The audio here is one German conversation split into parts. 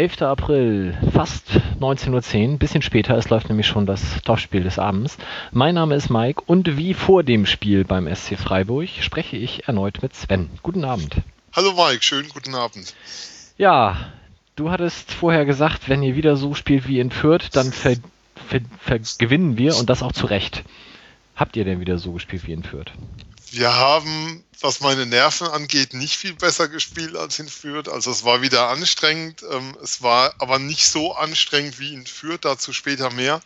11. April, fast 19.10 Uhr, bisschen später, es läuft nämlich schon das Topspiel des Abends. Mein Name ist Mike und wie vor dem Spiel beim SC Freiburg spreche ich erneut mit Sven. Guten Abend. Hallo Mike, schönen guten Abend. Ja, du hattest vorher gesagt, wenn ihr wieder so spielt wie in Fürth, dann ver, ver, ver gewinnen wir und das auch zu Recht. Habt ihr denn wieder so gespielt wie in Fürth? Wir haben, was meine Nerven angeht, nicht viel besser gespielt als in Fürth. Also es war wieder anstrengend. Ähm, es war aber nicht so anstrengend wie in Fürth, dazu später mehr.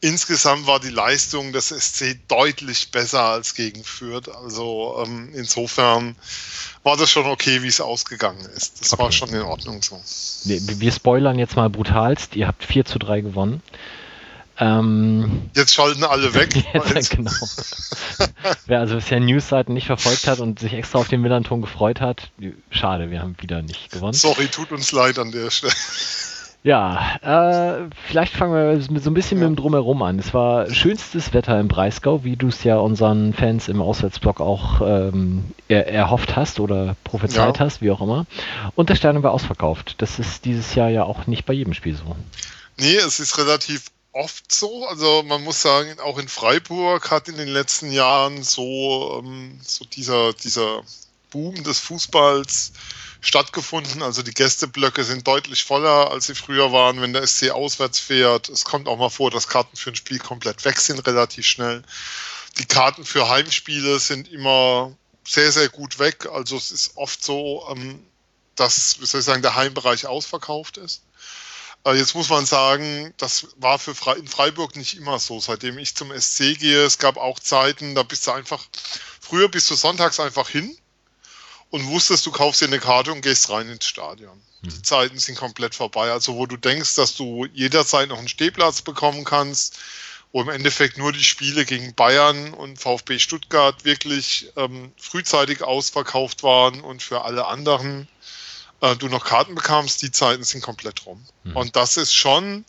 Insgesamt war die Leistung des SC deutlich besser als gegen Fürth. Also ähm, insofern war das schon okay, wie es ausgegangen ist. Das okay. war schon in Ordnung so. Wir spoilern jetzt mal brutalst. Ihr habt 4 zu 3 gewonnen. Ähm, Jetzt schalten alle weg. Jetzt, genau. Wer also bisher Newsseiten nicht verfolgt hat und sich extra auf den Millanton gefreut hat, schade, wir haben wieder nicht gewonnen. Sorry, tut uns leid an der Stelle. Ja, äh, vielleicht fangen wir so ein bisschen ja. mit dem Drumherum an. Es war schönstes Wetter im Breisgau, wie du es ja unseren Fans im Auswärtsblock auch ähm, er, erhofft hast oder prophezeit ja. hast, wie auch immer. Und der Stadion war ausverkauft. Das ist dieses Jahr ja auch nicht bei jedem Spiel so. Nee, es ist relativ oft so. Also man muss sagen, auch in Freiburg hat in den letzten Jahren so, ähm, so dieser, dieser Boom des Fußballs stattgefunden. Also die Gästeblöcke sind deutlich voller, als sie früher waren, wenn der SC auswärts fährt. Es kommt auch mal vor, dass Karten für ein Spiel komplett weg sind, relativ schnell. Die Karten für Heimspiele sind immer sehr, sehr gut weg. Also es ist oft so, ähm, dass, wie soll ich sagen, der Heimbereich ausverkauft ist. Jetzt muss man sagen, das war für Fre in Freiburg nicht immer so. Seitdem ich zum SC gehe, es gab auch Zeiten, da bist du einfach, früher bist du sonntags einfach hin und wusstest, du kaufst dir eine Karte und gehst rein ins Stadion. Mhm. Die Zeiten sind komplett vorbei. Also wo du denkst, dass du jederzeit noch einen Stehplatz bekommen kannst, wo im Endeffekt nur die Spiele gegen Bayern und VfB Stuttgart wirklich ähm, frühzeitig ausverkauft waren und für alle anderen äh, du noch Karten bekamst, die Zeiten sind komplett rum. Mhm. Und das ist schon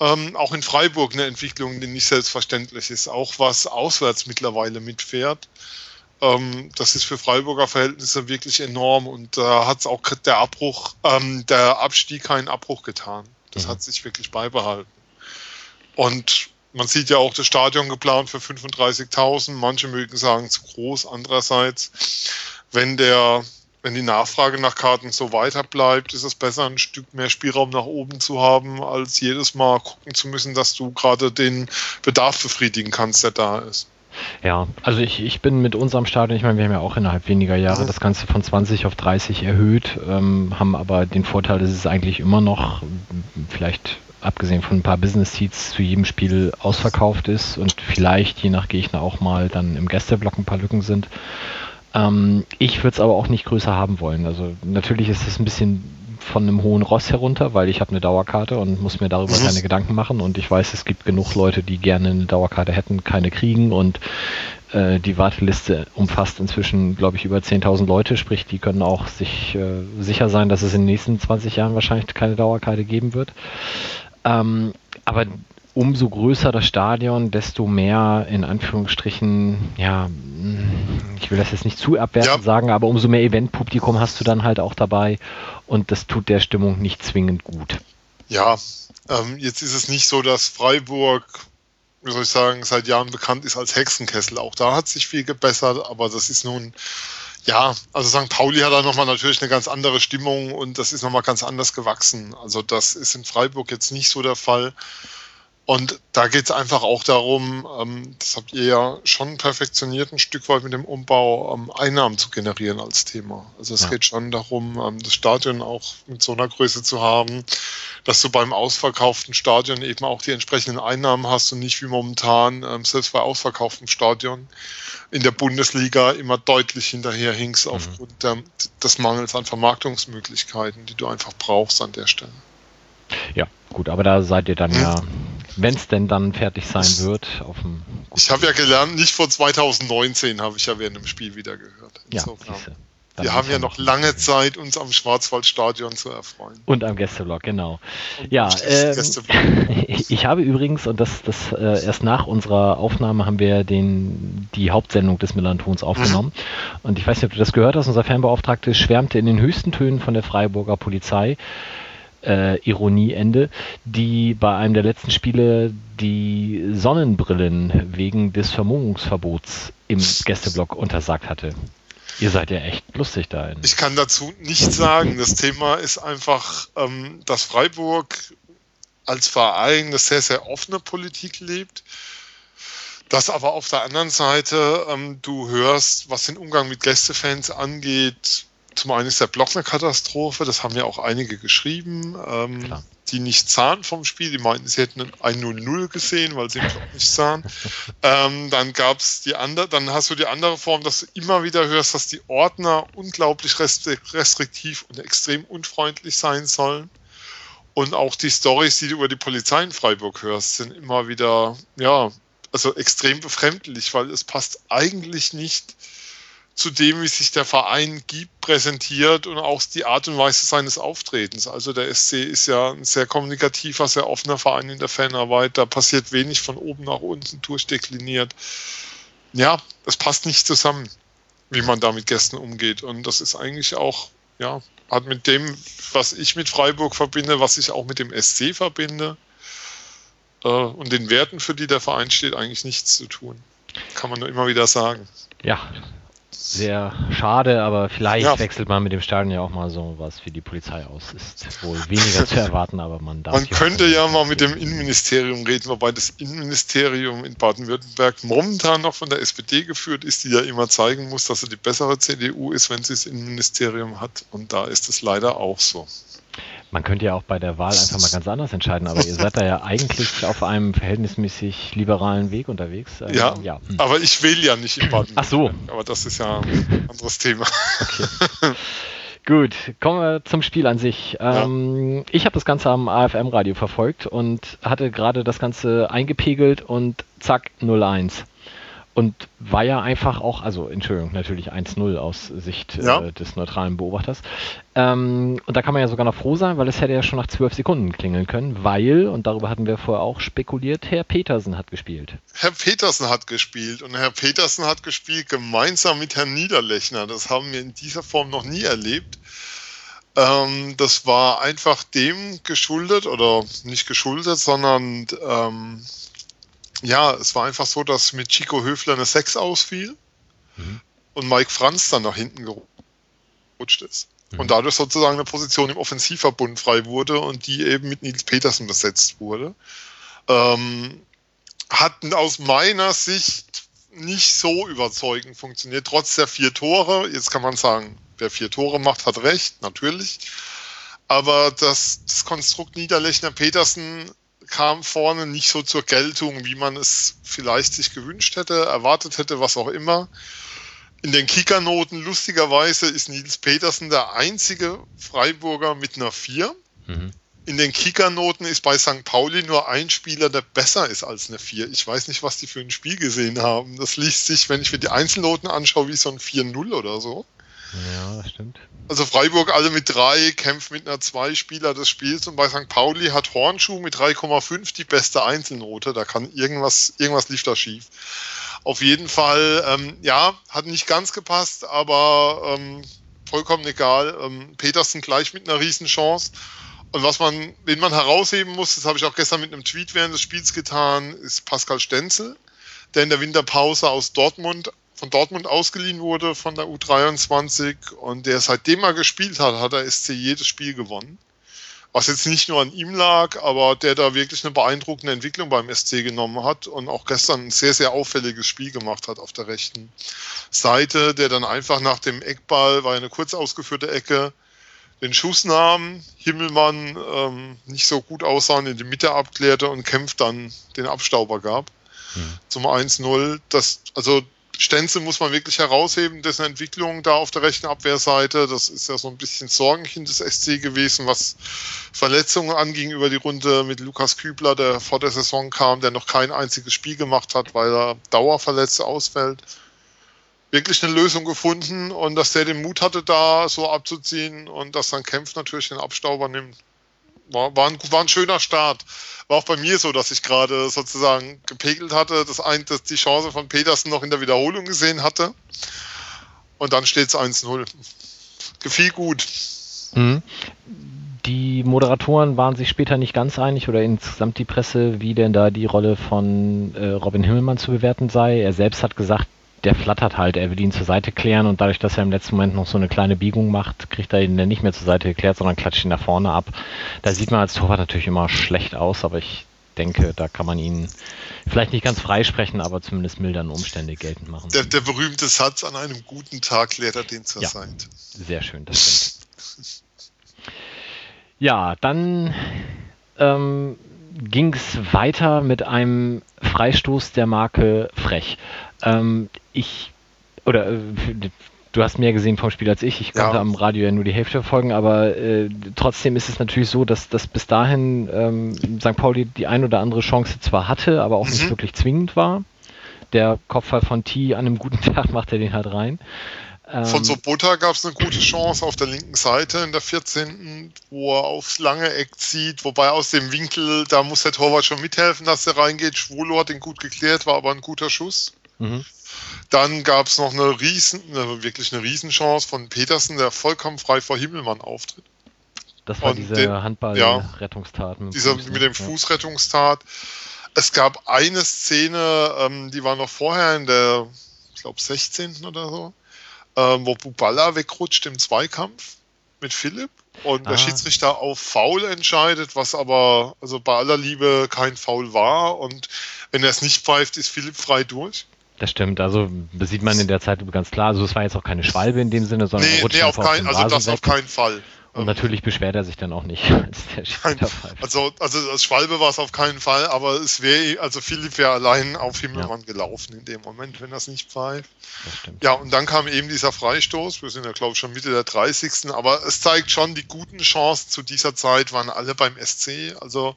ähm, auch in Freiburg eine Entwicklung, die nicht selbstverständlich ist, auch was auswärts mittlerweile mitfährt. Ähm, das ist für Freiburger Verhältnisse wirklich enorm und da äh, hat es auch der Abbruch, ähm, der Abstieg keinen Abbruch getan. Das mhm. hat sich wirklich beibehalten. Und man sieht ja auch das Stadion geplant für 35.000. Manche mögen sagen zu groß. Andererseits, wenn der wenn die Nachfrage nach Karten so weiter bleibt, ist es besser, ein Stück mehr Spielraum nach oben zu haben, als jedes Mal gucken zu müssen, dass du gerade den Bedarf befriedigen kannst, der da ist. Ja, also ich, ich bin mit unserem Stadion, ich meine, wir haben ja auch innerhalb weniger Jahre das Ganze von 20 auf 30 erhöht, ähm, haben aber den Vorteil, dass es eigentlich immer noch, vielleicht abgesehen von ein paar Business Seats zu jedem Spiel ausverkauft ist und vielleicht je nach Gegner auch mal dann im Gästeblock ein paar Lücken sind. Ähm, ich würde es aber auch nicht größer haben wollen. Also natürlich ist es ein bisschen von einem hohen Ross herunter, weil ich habe eine Dauerkarte und muss mir darüber mhm. keine Gedanken machen und ich weiß, es gibt genug Leute, die gerne eine Dauerkarte hätten, keine kriegen und äh, die Warteliste umfasst inzwischen, glaube ich, über 10.000 Leute, sprich, die können auch sich äh, sicher sein, dass es in den nächsten 20 Jahren wahrscheinlich keine Dauerkarte geben wird. Ähm, aber umso größer das Stadion, desto mehr in Anführungsstrichen, ja, ich will das jetzt nicht zu abwertend ja. sagen, aber umso mehr Eventpublikum hast du dann halt auch dabei und das tut der Stimmung nicht zwingend gut. Ja, ähm, jetzt ist es nicht so, dass Freiburg, wie soll ich sagen, seit Jahren bekannt ist als Hexenkessel. Auch da hat sich viel gebessert, aber das ist nun, ja, also St. Pauli hat da nochmal natürlich eine ganz andere Stimmung und das ist nochmal ganz anders gewachsen. Also das ist in Freiburg jetzt nicht so der Fall. Und da geht es einfach auch darum, ähm, das habt ihr ja schon perfektioniert, ein Stück weit mit dem Umbau ähm, Einnahmen zu generieren als Thema. Also es ja. geht schon darum, ähm, das Stadion auch mit so einer Größe zu haben, dass du beim ausverkauften Stadion eben auch die entsprechenden Einnahmen hast und nicht wie momentan, ähm, selbst bei ausverkauftem Stadion in der Bundesliga immer deutlich hinterher hinkst mhm. aufgrund der, des Mangels an Vermarktungsmöglichkeiten, die du einfach brauchst an der Stelle. Ja, gut, aber da seid ihr dann hm. ja wenn es denn dann fertig sein wird. Auf dem ich habe ja gelernt, nicht vor 2019 habe ich ja während dem Spiel wieder gehört. Ja, wir haben ja noch lange Zeit, uns am Schwarzwaldstadion zu erfreuen. Und am Gästeblock, genau. Und ja, ähm, ich habe übrigens, und das, das äh, erst nach unserer Aufnahme haben wir den, die Hauptsendung des Millantons aufgenommen. Mhm. Und ich weiß nicht, ob du das gehört hast, unser Fanbeauftragte schwärmte in den höchsten Tönen von der Freiburger Polizei. Äh, Ironieende, die bei einem der letzten Spiele die Sonnenbrillen wegen des Vermummungsverbots im Gästeblock untersagt hatte. Ihr seid ja echt lustig da. Ich kann dazu nichts sagen. Das Thema ist einfach, ähm, dass Freiburg als Verein eine sehr, sehr offene Politik lebt. Dass aber auf der anderen Seite ähm, du hörst, was den Umgang mit Gästefans angeht, zum einen ist der Block eine Katastrophe, das haben ja auch einige geschrieben, ähm, die nicht sahen vom Spiel, die meinten, sie hätten ein 0-0 gesehen, weil sie im Block nicht sahen. ähm, dann gab es die andere, dann hast du die andere Form, dass du immer wieder hörst, dass die Ordner unglaublich restriktiv und extrem unfreundlich sein sollen. Und auch die Stories, die du über die Polizei in Freiburg hörst, sind immer wieder, ja, also extrem befremdlich, weil es passt eigentlich nicht zu dem, wie sich der Verein gibt, präsentiert und auch die Art und Weise seines Auftretens. Also der SC ist ja ein sehr kommunikativer, sehr offener Verein in der Fanarbeit. Da passiert wenig von oben nach unten durchdekliniert. Ja, es passt nicht zusammen, wie man da mit Gästen umgeht. Und das ist eigentlich auch, ja, hat mit dem, was ich mit Freiburg verbinde, was ich auch mit dem SC verbinde äh, und den Werten, für die der Verein steht, eigentlich nichts zu tun. Kann man nur immer wieder sagen. Ja, sehr schade, aber vielleicht ja. wechselt man mit dem Stadion ja auch mal so was für die Polizei aus. Ist wohl weniger zu erwarten, aber man darf. Man könnte ja mal mit dem Innenministerium reden, wobei das Innenministerium in Baden-Württemberg momentan noch von der SPD geführt ist, die ja immer zeigen muss, dass sie die bessere CDU ist, wenn sie das Innenministerium hat. Und da ist es leider auch so. Man könnte ja auch bei der Wahl einfach mal ganz anders entscheiden, aber ihr seid da ja eigentlich auf einem verhältnismäßig liberalen Weg unterwegs. Ähm, ja, ja. Hm. aber ich wähle ja nicht in Baden. Ach so. Aber das ist ja ein anderes Thema. Okay. Gut, kommen wir zum Spiel an sich. Ähm, ja. Ich habe das Ganze am AFM-Radio verfolgt und hatte gerade das Ganze eingepegelt und zack, 0-1 und war ja einfach auch, also Entschuldigung, natürlich 1-0 aus Sicht ja. äh, des neutralen Beobachters. Ähm, und da kann man ja sogar noch froh sein, weil es hätte ja schon nach zwölf Sekunden klingeln können, weil, und darüber hatten wir vorher auch spekuliert, Herr Petersen hat gespielt. Herr Petersen hat gespielt und Herr Petersen hat gespielt gemeinsam mit Herrn Niederlechner. Das haben wir in dieser Form noch nie erlebt. Ähm, das war einfach dem geschuldet oder nicht geschuldet, sondern ähm, ja, es war einfach so, dass mit Chico Höfler eine 6 ausfiel mhm. und Mike Franz dann nach hinten gerutscht ist. Mhm. Und dadurch sozusagen eine Position im Offensivverbund frei wurde und die eben mit Nils Petersen besetzt wurde. Ähm, hatten aus meiner Sicht nicht so überzeugend funktioniert, trotz der vier Tore. Jetzt kann man sagen, wer vier Tore macht, hat recht, natürlich. Aber das, das Konstrukt Niederlechner Petersen kam vorne nicht so zur Geltung, wie man es vielleicht sich gewünscht hätte, erwartet hätte, was auch immer. In den Kickernoten, lustigerweise, ist Nils Petersen der einzige Freiburger mit einer 4. Mhm. In den Kickernoten ist bei St. Pauli nur ein Spieler, der besser ist als eine 4. Ich weiß nicht, was die für ein Spiel gesehen haben. Das liest sich, wenn ich mir die Einzelnoten anschaue, wie so ein 4-0 oder so. Ja, das stimmt. Also Freiburg alle mit drei, kämpft mit einer zwei Spieler des Spiels und bei St. Pauli hat Hornschuh mit 3,5 die beste Einzelnote. Da kann irgendwas, irgendwas lief da schief. Auf jeden Fall, ähm, ja, hat nicht ganz gepasst, aber ähm, vollkommen egal. Ähm, Petersen gleich mit einer Riesenchance. Und was man, den man herausheben muss, das habe ich auch gestern mit einem Tweet während des Spiels getan, ist Pascal Stenzel, der in der Winterpause aus Dortmund von Dortmund ausgeliehen wurde von der U23 und der seitdem er gespielt hat, hat der SC jedes Spiel gewonnen. Was jetzt nicht nur an ihm lag, aber der da wirklich eine beeindruckende Entwicklung beim SC genommen hat und auch gestern ein sehr, sehr auffälliges Spiel gemacht hat auf der rechten Seite, der dann einfach nach dem Eckball, war eine kurz ausgeführte Ecke, den Schuss nahm, Himmelmann ähm, nicht so gut aussah, in die Mitte abklärte und Kempf dann den Abstauber gab. Mhm. Zum 1-0. Das, also Stenzel muss man wirklich herausheben, dessen Entwicklung da auf der rechten Abwehrseite. Das ist ja so ein bisschen Sorgenkind des SC gewesen, was Verletzungen anging über die Runde mit Lukas Kübler, der vor der Saison kam, der noch kein einziges Spiel gemacht hat, weil er dauerverletzt ausfällt. wirklich eine Lösung gefunden und dass der den Mut hatte, da so abzuziehen und dass dann Kempf natürlich den Abstauber nimmt. War, war, ein, war ein schöner Start. War auch bei mir so, dass ich gerade sozusagen gepegelt hatte, dass, ein, dass die Chance von Petersen noch in der Wiederholung gesehen hatte. Und dann steht es 1-0. Gefiel gut. Mhm. Die Moderatoren waren sich später nicht ganz einig oder insgesamt die Presse, wie denn da die Rolle von äh, Robin Himmelmann zu bewerten sei. Er selbst hat gesagt, der flattert halt, er will ihn zur Seite klären und dadurch, dass er im letzten Moment noch so eine kleine Biegung macht, kriegt er ihn dann nicht mehr zur Seite geklärt, sondern klatscht ihn nach vorne ab. Da sieht man als Torwart natürlich immer schlecht aus, aber ich denke, da kann man ihn vielleicht nicht ganz freisprechen, aber zumindest mildern Umstände geltend machen. Der, der berühmte Satz, an einem guten Tag klärt er den zur ja, Seite. Sehr schön, das stimmt. Ja, dann ähm, ging es weiter mit einem Freistoß der Marke Frech. Ähm, ich, oder äh, du hast mehr gesehen vom Spiel als ich. Ich konnte ja. am Radio ja nur die Hälfte verfolgen, aber äh, trotzdem ist es natürlich so, dass, dass bis dahin ähm, St. Pauli die ein oder andere Chance zwar hatte, aber auch mhm. nicht wirklich zwingend war. Der Kopfball von T an einem guten Tag macht er den halt rein. Von ähm, Sobota gab es eine gute Chance auf der linken Seite in der 14., wo er aufs lange Eck zieht, wobei aus dem Winkel, da muss der Torwart schon mithelfen, dass er reingeht. Schwulo hat ihn gut geklärt, war aber ein guter Schuss. Mhm. Dann gab es noch eine riesen, eine, wirklich eine Riesenchance von Petersen, der vollkommen frei vor Himmelmann auftritt. Das war Und diese Handball-Rettungstat. Ja, Fuß, mit dem ja. Fußrettungstat. Es gab eine Szene, ähm, die war noch vorher in der, ich glaube, 16. oder so ähm, wo Buballa wegrutscht im Zweikampf mit Philipp und ah. der Schiedsrichter auf Foul entscheidet, was aber also bei aller Liebe kein Foul war und wenn er es nicht pfeift, ist Philipp frei durch. Das stimmt, also das sieht man in der Zeit ganz klar. Also es war jetzt auch keine Schwalbe in dem Sinne, sondern nee, nee, auf kein, also das weg. auf keinen Fall. Und natürlich beschwert er sich dann auch nicht, als der Also, also als Schwalbe war es auf keinen Fall, aber es wäre, also Philipp wäre allein auf Himmelmann ja. gelaufen in dem Moment, wenn das nicht pfeift. Ja, und dann kam eben dieser Freistoß. Wir sind ja, glaube ich, schon Mitte der 30. Aber es zeigt schon, die guten Chancen zu dieser Zeit waren alle beim SC. Also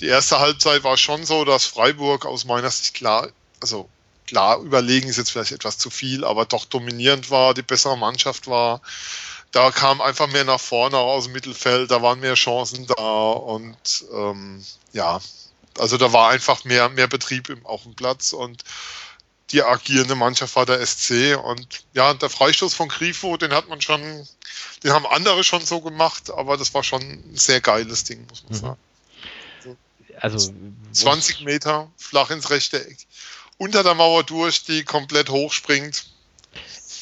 die erste Halbzeit war schon so, dass Freiburg aus meiner Sicht klar, also klar überlegen ist jetzt vielleicht etwas zu viel, aber doch dominierend war, die bessere Mannschaft war da kam einfach mehr nach vorne aus dem Mittelfeld, da waren mehr Chancen da und ähm, ja, also da war einfach mehr, mehr Betrieb im, auf dem Platz und die agierende Mannschaft war der SC und ja, der Freistoß von Grifo, den hat man schon, den haben andere schon so gemacht, aber das war schon ein sehr geiles Ding, muss man mhm. sagen. Also 20 Meter flach ins rechte Eck. Unter der Mauer durch, die komplett hochspringt.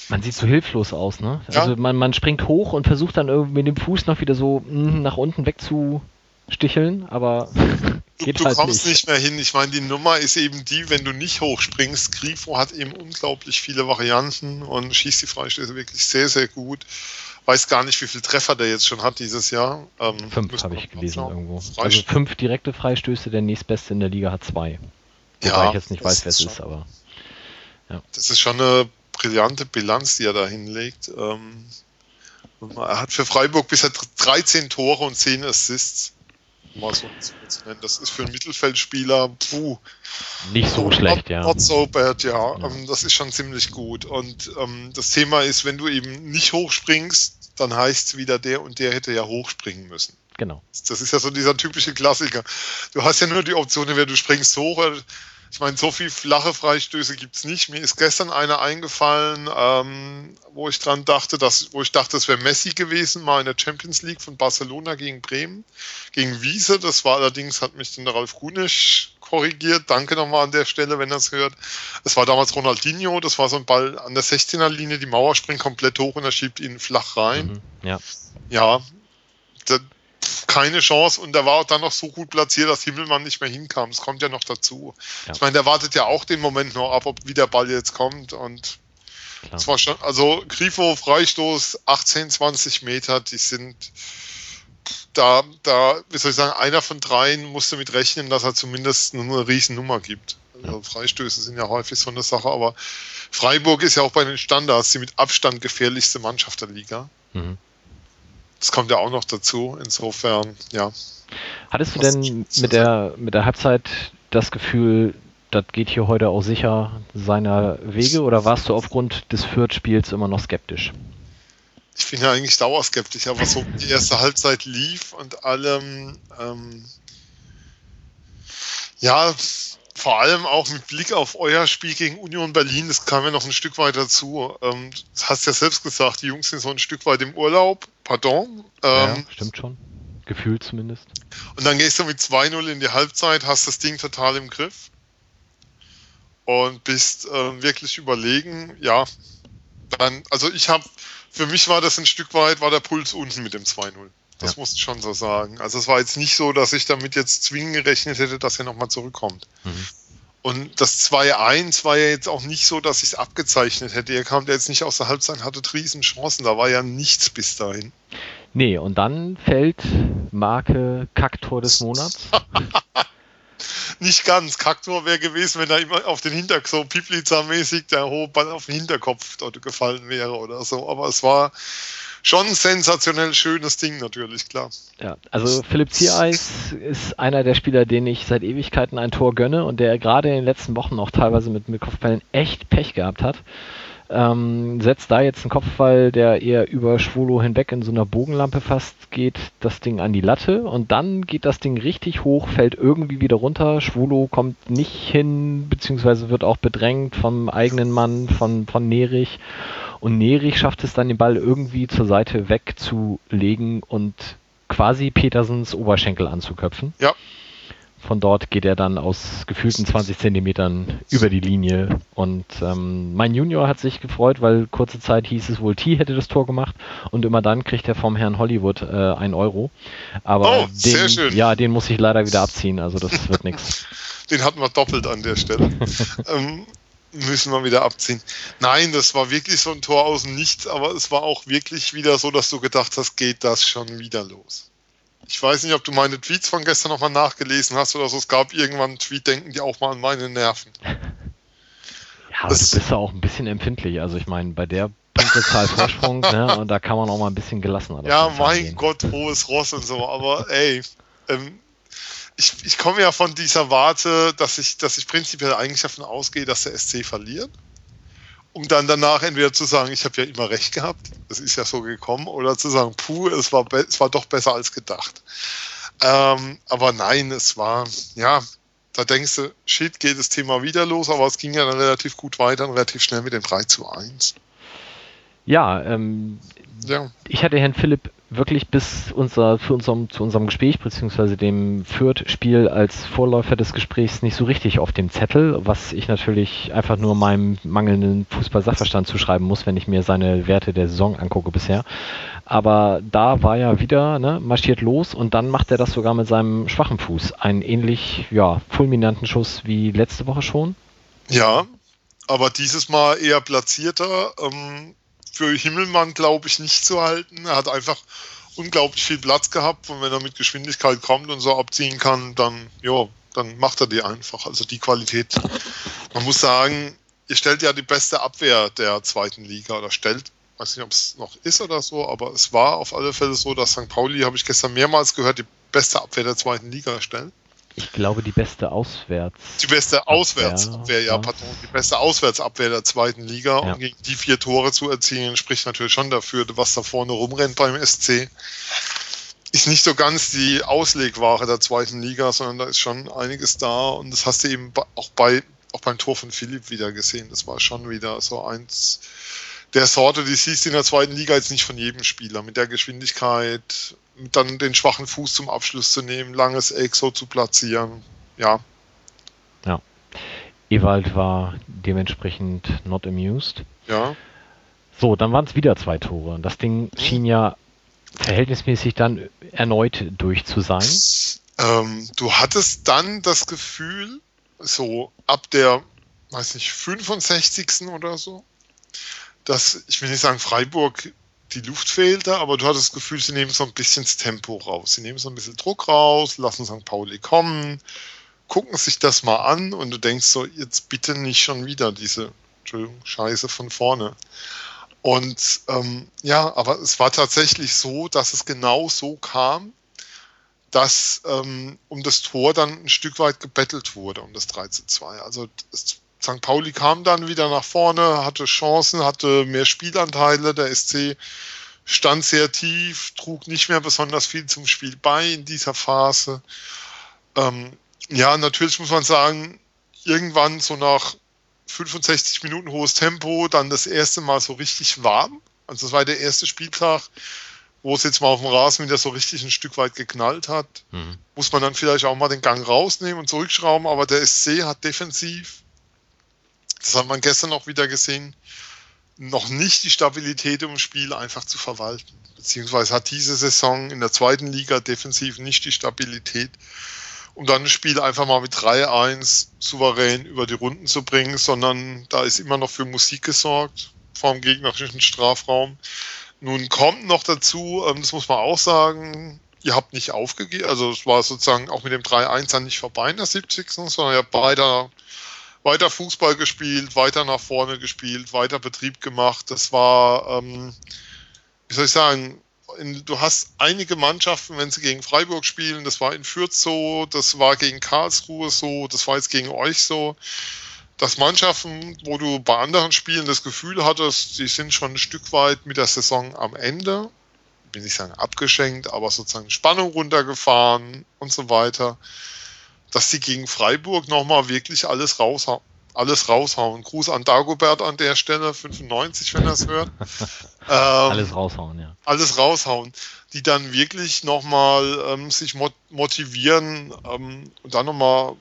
Man sieht so hilflos aus, ne? Ja. Also man, man springt hoch und versucht dann irgendwie mit dem Fuß noch wieder so mh, nach unten wegzusticheln, aber geht du, du halt kommst nicht. nicht. mehr hin. Ich meine, die Nummer ist eben die, wenn du nicht hochspringst. Grifo hat eben unglaublich viele Varianten und schießt die Freistöße wirklich sehr, sehr gut. Weiß gar nicht, wie viele Treffer der jetzt schon hat dieses Jahr. Ähm, fünf habe ich gelesen irgendwo. Also fünf direkte Freistöße, der nächstbeste in der Liga hat zwei. Wobei ja, ich jetzt nicht weiß, wer es ist, aber. Ja. Das ist schon eine brillante Bilanz, die er da hinlegt. Ähm, er hat für Freiburg bisher 13 Tore und 10 Assists. Mal so zu nennen. Das ist für einen Mittelfeldspieler puh, nicht so schlecht, not, ja. Not so bad, ja. ja. Ähm, das ist schon ziemlich gut. Und ähm, das Thema ist, wenn du eben nicht hochspringst, dann heißt es wieder, der und der hätte ja hochspringen müssen. Genau. Das ist ja so dieser typische Klassiker. Du hast ja nur die Option, wenn du springst hoch, ich meine, so viel flache Freistöße gibt es nicht. Mir ist gestern einer eingefallen, ähm, wo ich dran dachte, dass, wo ich dachte, es wäre Messi gewesen, mal in der Champions League von Barcelona gegen Bremen, gegen Wiese. Das war allerdings, hat mich den Ralf Gunisch korrigiert. Danke nochmal an der Stelle, wenn er es hört. Es war damals Ronaldinho, das war so ein Ball an der 16er Linie, die Mauer springt komplett hoch und er schiebt ihn flach rein. Mhm, ja. Ja, keine Chance und der war auch dann noch so gut platziert, dass Himmelmann nicht mehr hinkam. Das kommt ja noch dazu. Ja. Ich meine, der wartet ja auch den Moment noch ab, ob wie der Ball jetzt kommt und es war schon, also Grifo, Freistoß, 18, 20 Meter, die sind da, da, wie soll ich sagen, einer von dreien musste mit rechnen, dass er zumindest eine riesen Nummer gibt. Also Freistöße sind ja häufig so eine Sache, aber Freiburg ist ja auch bei den Standards die mit Abstand gefährlichste Mannschaft der Liga. Mhm. Das kommt ja auch noch dazu. Insofern, ja. Hattest du denn mit der, mit der Halbzeit das Gefühl, das geht hier heute auch sicher seiner Wege oder warst du aufgrund des Fürth-Spiels immer noch skeptisch? Ich bin ja eigentlich dauerskeptisch, aber so die erste Halbzeit lief und allem, ähm, ja, vor allem auch mit Blick auf euer Spiel gegen Union Berlin, das kam ja noch ein Stück weit dazu. Ähm, das hast ja selbst gesagt, die Jungs sind so ein Stück weit im Urlaub, pardon. Ähm, ja, stimmt schon. Gefühlt zumindest. Und dann gehst du mit 2-0 in die Halbzeit, hast das Ding total im Griff und bist äh, wirklich überlegen. Ja, dann, also ich habe, für mich war das ein Stück weit, war der Puls unten mit dem 2-0. Das ja. muss ich schon so sagen. Also es war jetzt nicht so, dass ich damit jetzt zwingend gerechnet hätte, dass er nochmal zurückkommt. Mhm. Und das 2-1 war ja jetzt auch nicht so, dass ich es abgezeichnet hätte. Er kam jetzt nicht aus der Halbzeit, hatte riesen Chancen. Da war ja nichts bis dahin. Nee, und dann fällt Marke Kacktor des Monats. nicht ganz. Kaktor wäre gewesen, wenn er immer auf den Hinterkopf, so Pipliza-mäßig der hohe Ball auf den Hinterkopf dort gefallen wäre oder so. Aber es war schon sensationell schönes Ding natürlich, klar. Ja, also Philipp Ziereis ist einer der Spieler, den ich seit Ewigkeiten ein Tor gönne und der gerade in den letzten Wochen auch teilweise mit, mit Kopfbällen echt Pech gehabt hat. Ähm, setzt da jetzt einen Kopfball, der eher über Schwolo hinweg in so einer Bogenlampe fast geht, das Ding an die Latte und dann geht das Ding richtig hoch, fällt irgendwie wieder runter. Schwolo kommt nicht hin, beziehungsweise wird auch bedrängt vom eigenen Mann, von, von Nerich. Und Nerich schafft es dann, den Ball irgendwie zur Seite wegzulegen und quasi Petersens Oberschenkel anzuköpfen. Ja. Von dort geht er dann aus gefühlten 20 Zentimetern über die Linie. Und ähm, mein Junior hat sich gefreut, weil kurze Zeit hieß es wohl, T hätte das Tor gemacht. Und immer dann kriegt er vom Herrn Hollywood äh, ein Euro. Aber oh, den, ja, den muss ich leider wieder abziehen. Also das wird nichts. Den hatten wir doppelt an der Stelle. ähm, müssen wir wieder abziehen. Nein, das war wirklich so ein Tor aus dem Nichts, aber es war auch wirklich wieder so, dass du gedacht hast, geht das schon wieder los. Ich weiß nicht, ob du meine Tweets von gestern nochmal nachgelesen hast oder so. Es gab irgendwann einen Tweet, denken die auch mal an meine Nerven. Ja, aber das, du bist ja auch ein bisschen empfindlich. Also ich meine, bei der Punktezahl Vorsprung, ne, und da kann man auch mal ein bisschen gelassener. Ja, mein gehen. Gott, hohes Ross und so, aber ey, ähm, ich, ich komme ja von dieser Warte, dass ich, dass ich prinzipiell eigentlich davon ausgehe, dass der SC verliert. Um dann danach entweder zu sagen, ich habe ja immer recht gehabt, es ist ja so gekommen, oder zu sagen, puh, es war, es war doch besser als gedacht. Ähm, aber nein, es war, ja, da denkst du, shit, geht das Thema wieder los, aber es ging ja dann relativ gut weiter und relativ schnell mit dem 3 zu 1. Ja, ähm, ja. ich hatte Herrn Philipp wirklich bis unser, für unserem, zu unserem Gespräch beziehungsweise dem Fürth-Spiel als Vorläufer des Gesprächs nicht so richtig auf dem Zettel, was ich natürlich einfach nur meinem mangelnden Fußball-Sachverstand zuschreiben muss, wenn ich mir seine Werte der Saison angucke bisher. Aber da war er wieder, ne, marschiert los und dann macht er das sogar mit seinem schwachen Fuß. Einen ähnlich, ja, fulminanten Schuss wie letzte Woche schon. Ja, aber dieses Mal eher platzierter. Ähm für Himmelmann, glaube ich, nicht zu halten. Er hat einfach unglaublich viel Platz gehabt und wenn er mit Geschwindigkeit kommt und so abziehen kann, dann, ja, dann macht er die einfach. Also die Qualität. Man muss sagen, ihr stellt ja die beste Abwehr der zweiten Liga oder stellt, weiß nicht, ob es noch ist oder so, aber es war auf alle Fälle so, dass St. Pauli, habe ich gestern mehrmals gehört, die beste Abwehr der zweiten Liga stellt. Ich glaube, die beste Auswärts. Die beste Auswärtsabwehr, ja, pardon. Die beste Auswärtsabwehr der zweiten Liga. Ja. Und gegen die vier Tore zu erzielen, spricht natürlich schon dafür, was da vorne rumrennt beim SC. Ist nicht so ganz die Auslegware der zweiten Liga, sondern da ist schon einiges da. Und das hast du eben auch bei, auch beim Tor von Philipp wieder gesehen. Das war schon wieder so eins der Sorte, die siehst du in der zweiten Liga jetzt nicht von jedem Spieler. Mit der Geschwindigkeit, dann den schwachen Fuß zum Abschluss zu nehmen, langes Eck so zu platzieren. Ja. Ja. Ewald war dementsprechend not amused. Ja. So, dann waren es wieder zwei Tore. Das Ding mhm. schien ja verhältnismäßig dann erneut durch zu sein. Ähm, du hattest dann das Gefühl, so ab der, weiß nicht, 65. oder so, dass, ich will nicht sagen, Freiburg die Luft fehlte, aber du hattest das Gefühl, sie nehmen so ein bisschen das Tempo raus. Sie nehmen so ein bisschen Druck raus, lassen St. Pauli kommen, gucken sich das mal an und du denkst so, jetzt bitte nicht schon wieder diese Entschuldigung, Scheiße von vorne. Und ähm, ja, aber es war tatsächlich so, dass es genau so kam, dass ähm, um das Tor dann ein Stück weit gebettelt wurde, um das 3 zu 2. Also das, St. Pauli kam dann wieder nach vorne, hatte Chancen, hatte mehr Spielanteile. Der SC stand sehr tief, trug nicht mehr besonders viel zum Spiel bei in dieser Phase. Ähm, ja, natürlich muss man sagen, irgendwann so nach 65 Minuten hohes Tempo, dann das erste Mal so richtig warm. Also das war der erste Spieltag, wo es jetzt mal auf dem Rasen wieder so richtig ein Stück weit geknallt hat. Mhm. Muss man dann vielleicht auch mal den Gang rausnehmen und zurückschrauben, aber der SC hat defensiv, das hat man gestern auch wieder gesehen, noch nicht die Stabilität im Spiel einfach zu verwalten. Beziehungsweise hat diese Saison in der zweiten Liga defensiv nicht die Stabilität, um dann das Spiel einfach mal mit 3-1 souverän über die Runden zu bringen, sondern da ist immer noch für Musik gesorgt vom gegnerischen Strafraum. Nun kommt noch dazu, ähm, das muss man auch sagen, ihr habt nicht aufgegeben, also es war sozusagen auch mit dem 3-1 dann nicht vorbei in der 70. sondern ihr habt beide weiter Fußball gespielt, weiter nach vorne gespielt, weiter Betrieb gemacht. Das war, ähm, wie soll ich sagen, in, du hast einige Mannschaften, wenn sie gegen Freiburg spielen, das war in Fürth so, das war gegen Karlsruhe so, das war jetzt gegen euch so, dass Mannschaften, wo du bei anderen Spielen das Gefühl hattest, die sind schon ein Stück weit mit der Saison am Ende, will ich sagen abgeschenkt, aber sozusagen Spannung runtergefahren und so weiter dass sie gegen Freiburg nochmal wirklich alles raushauen. Alles raushauen. Gruß an Dagobert an der Stelle, 95, wenn er es hört. ähm, alles raushauen, ja. Alles raushauen. Die dann wirklich nochmal ähm, sich motivieren ähm, und dann nochmal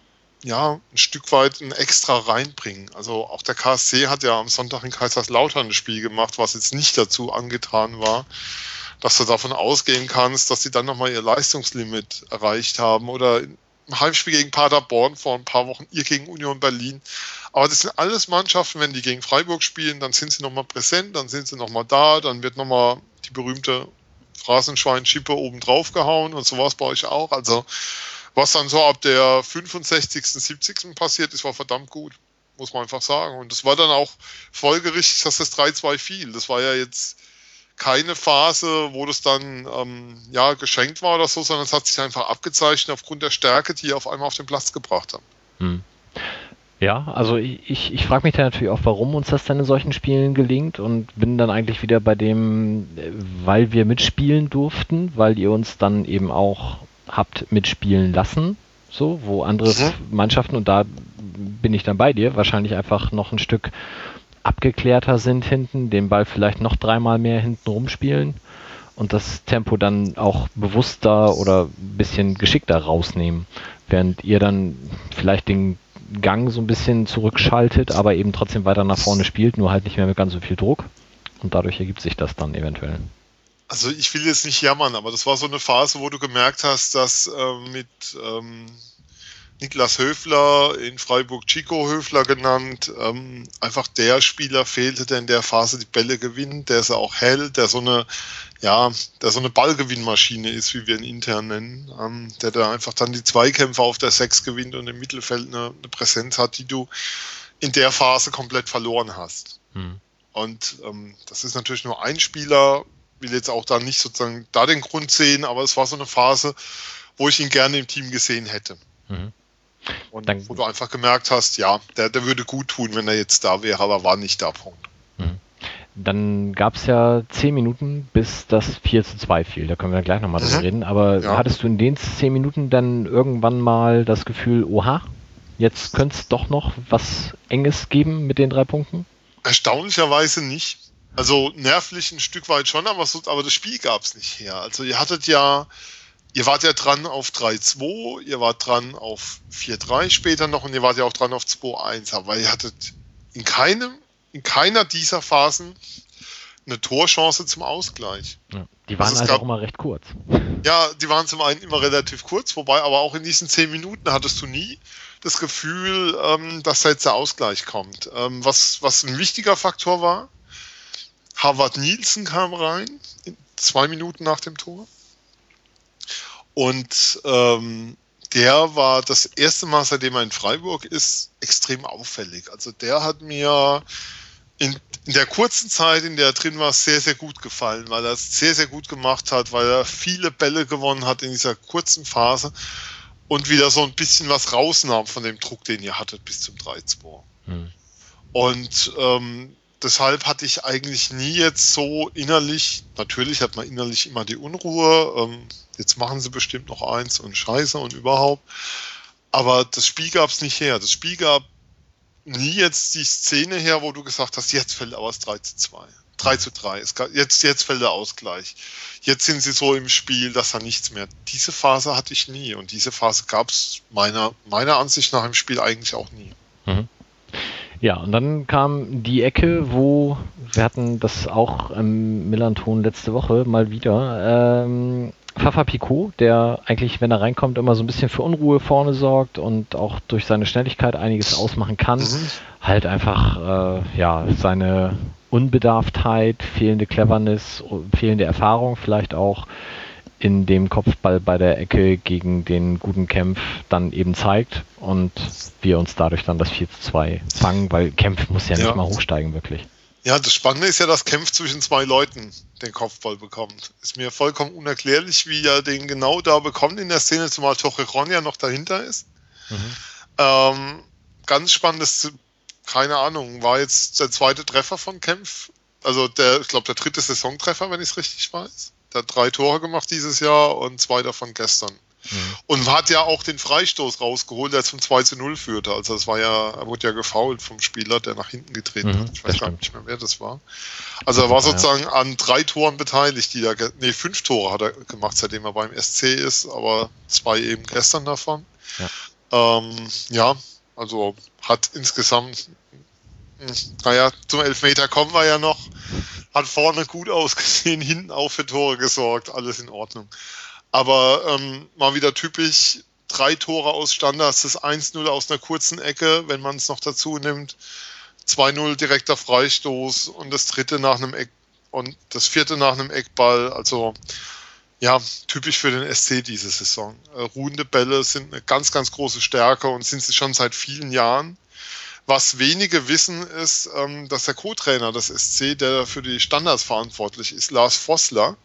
ja, ein Stück weit ein extra reinbringen. Also auch der KSC hat ja am Sonntag in Kaiserslautern ein Spiel gemacht, was jetzt nicht dazu angetan war, dass du davon ausgehen kannst, dass sie dann nochmal ihr Leistungslimit erreicht haben oder Heimspiel gegen Paderborn vor ein paar Wochen, ihr gegen Union Berlin. Aber das sind alles Mannschaften, wenn die gegen Freiburg spielen, dann sind sie nochmal präsent, dann sind sie nochmal da, dann wird nochmal die berühmte Phrasenschwein-Schippe oben drauf gehauen und sowas bei euch auch. Also, was dann so ab der 65., 70. passiert ist, war verdammt gut, muss man einfach sagen. Und es war dann auch folgerichtig, dass das 3-2 fiel. Das war ja jetzt keine Phase, wo das dann ähm, ja geschenkt war oder so, sondern es hat sich einfach abgezeichnet aufgrund der Stärke, die ihr auf einmal auf den Platz gebracht habt. Hm. Ja, also ich, ich frage mich da natürlich auch, warum uns das dann in solchen Spielen gelingt und bin dann eigentlich wieder bei dem, weil wir mitspielen durften, weil ihr uns dann eben auch habt mitspielen lassen, so, wo andere mhm. Mannschaften, und da bin ich dann bei dir, wahrscheinlich einfach noch ein Stück abgeklärter sind hinten, den Ball vielleicht noch dreimal mehr hinten rumspielen und das Tempo dann auch bewusster oder ein bisschen geschickter rausnehmen, während ihr dann vielleicht den Gang so ein bisschen zurückschaltet, aber eben trotzdem weiter nach vorne spielt, nur halt nicht mehr mit ganz so viel Druck und dadurch ergibt sich das dann eventuell. Also ich will jetzt nicht jammern, aber das war so eine Phase, wo du gemerkt hast, dass äh, mit ähm, Niklas Höfler, in Freiburg Chico Höfler genannt, ähm, einfach der Spieler fehlte, der in der Phase die Bälle gewinnt, der sie auch hält, der so eine, ja, der so eine Ballgewinnmaschine ist, wie wir ihn intern nennen, ähm, der da einfach dann die Zweikämpfe auf der Sechs gewinnt und im Mittelfeld eine, eine Präsenz hat, die du in der Phase komplett verloren hast. Hm. Und ähm, das ist natürlich nur ein Spieler, will jetzt auch da nicht sozusagen da den Grund sehen, aber es war so eine Phase, wo ich ihn gerne im Team gesehen hätte. Mhm. Und dann, wo du einfach gemerkt hast, ja, der, der würde gut tun, wenn er jetzt da wäre, aber war nicht da, Punkt. Mhm. Dann gab es ja zehn Minuten, bis das 4 zu 2 fiel. Da können wir gleich nochmal mhm. drüber reden. Aber ja. hattest du in den zehn Minuten dann irgendwann mal das Gefühl, oha, jetzt könnte es doch noch was Enges geben mit den drei Punkten? Erstaunlicherweise nicht. Also nervlich ein Stück weit schon, aber, so, aber das Spiel gab es nicht her. Also ihr hattet ja ihr wart ja dran auf 3-2, ihr wart dran auf 4-3 später noch und ihr wart ja auch dran auf 2-1, aber ihr hattet in keinem, in keiner dieser Phasen eine Torchance zum Ausgleich. Ja, die waren also, also gab, auch immer recht kurz. Ja, die waren zum einen immer relativ kurz, wobei aber auch in diesen 10 Minuten hattest du nie das Gefühl, ähm, dass da jetzt der Ausgleich kommt. Ähm, was, was ein wichtiger Faktor war, Harvard Nielsen kam rein, zwei Minuten nach dem Tor. Und ähm, der war das erste Mal, seitdem er in Freiburg ist, extrem auffällig. Also der hat mir in, in der kurzen Zeit, in der er drin war, sehr, sehr gut gefallen, weil er es sehr, sehr gut gemacht hat, weil er viele Bälle gewonnen hat in dieser kurzen Phase und wieder so ein bisschen was rausnahm von dem Druck, den ihr hattet bis zum 3-2. Hm. Und ähm, deshalb hatte ich eigentlich nie jetzt so innerlich, natürlich hat man innerlich immer die Unruhe, ähm, jetzt machen sie bestimmt noch eins und Scheiße und überhaupt. Aber das Spiel gab es nicht her. Das Spiel gab nie jetzt die Szene her, wo du gesagt hast, jetzt fällt aus 3 zu 2. 3 zu 3. Es gab, jetzt, jetzt fällt der Ausgleich. Jetzt sind sie so im Spiel, dass da nichts mehr. Diese Phase hatte ich nie und diese Phase gab es meiner, meiner Ansicht nach im Spiel eigentlich auch nie. Mhm. Ja, und dann kam die Ecke, wo wir hatten das auch im Millanton letzte Woche mal wieder. Ähm, Fafa Picot, der eigentlich, wenn er reinkommt, immer so ein bisschen für Unruhe vorne sorgt und auch durch seine Schnelligkeit einiges ausmachen kann, mhm. halt einfach äh, ja seine Unbedarftheit, fehlende Cleverness, fehlende Erfahrung vielleicht auch in dem Kopfball bei der Ecke gegen den guten Kempf dann eben zeigt und wir uns dadurch dann das 4 zu 2 fangen, weil Kempf muss ja, ja. nicht mal hochsteigen, wirklich. Ja, das Spannende ist ja, dass Kempf zwischen zwei Leuten den Kopfball bekommt. Ist mir vollkommen unerklärlich, wie er den genau da bekommt in der Szene, zumal Torrejon ja noch dahinter ist. Mhm. Ähm, ganz spannendes, keine Ahnung, war jetzt der zweite Treffer von Kempf. Also der, ich glaube, der dritte Saisontreffer, wenn ich es richtig weiß. Der hat drei Tore gemacht dieses Jahr und zwei davon gestern. Mhm. Und hat ja auch den Freistoß rausgeholt, der zum 2 zu 0 führte. Also es war ja, er wurde ja gefault vom Spieler, der nach hinten getreten mhm, hat. Ich weiß gar nicht mehr, wer das war. Also er war sozusagen an drei Toren beteiligt, die er, nee, fünf Tore hat er gemacht, seitdem er beim SC ist, aber zwei eben gestern davon. Ja, ähm, ja also hat insgesamt, hm, naja, zum Elfmeter kommen wir ja noch. Hat vorne gut ausgesehen, hinten auch für Tore gesorgt, alles in Ordnung. Aber ähm, mal wieder typisch, drei Tore aus Standards, das 1-0 aus einer kurzen Ecke, wenn man es noch dazu nimmt, 2-0 direkter Freistoß und das dritte nach einem Eck und das vierte nach einem Eckball. Also ja, typisch für den SC diese Saison. Äh, ruhende Bälle sind eine ganz, ganz große Stärke und sind sie schon seit vielen Jahren. Was wenige wissen, ist, ähm, dass der Co-Trainer des SC, der für die Standards verantwortlich ist, Lars Vossler,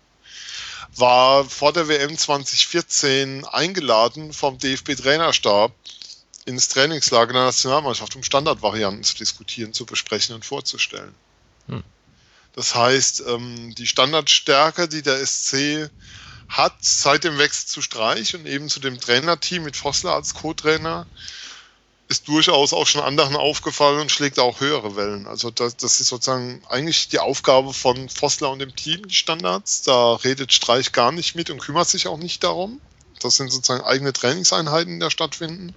war vor der WM 2014 eingeladen vom DFB-Trainerstab ins Trainingslager der Nationalmannschaft, um Standardvarianten zu diskutieren, zu besprechen und vorzustellen. Hm. Das heißt, ähm, die Standardstärke, die der SC hat seit dem Wechsel zu Streich und eben zu dem Trainerteam mit Vossler als Co-Trainer, ist durchaus auch schon anderen aufgefallen und schlägt auch höhere Wellen. Also das, das ist sozusagen eigentlich die Aufgabe von Vossler und dem Team, die Standards. Da redet Streich gar nicht mit und kümmert sich auch nicht darum. Das sind sozusagen eigene Trainingseinheiten, die da stattfinden.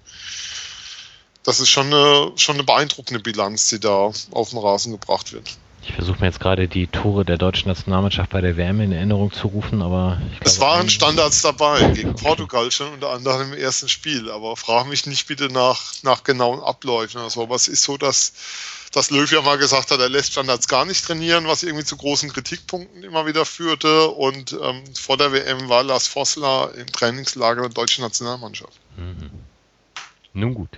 Das ist schon eine, schon eine beeindruckende Bilanz, die da auf den Rasen gebracht wird. Ich versuche mir jetzt gerade die Tore der deutschen Nationalmannschaft bei der WM in Erinnerung zu rufen, aber glaube. Es waren Standards dabei, gegen Portugal schon unter anderem im ersten Spiel, aber frage mich nicht bitte nach, nach genauen Abläufen. Also, was ist so, dass, dass Löw ja mal gesagt hat, er lässt Standards gar nicht trainieren, was irgendwie zu großen Kritikpunkten immer wieder führte. Und ähm, vor der WM war Lars Vossler im Trainingslager der deutschen Nationalmannschaft. Mhm. Nun gut.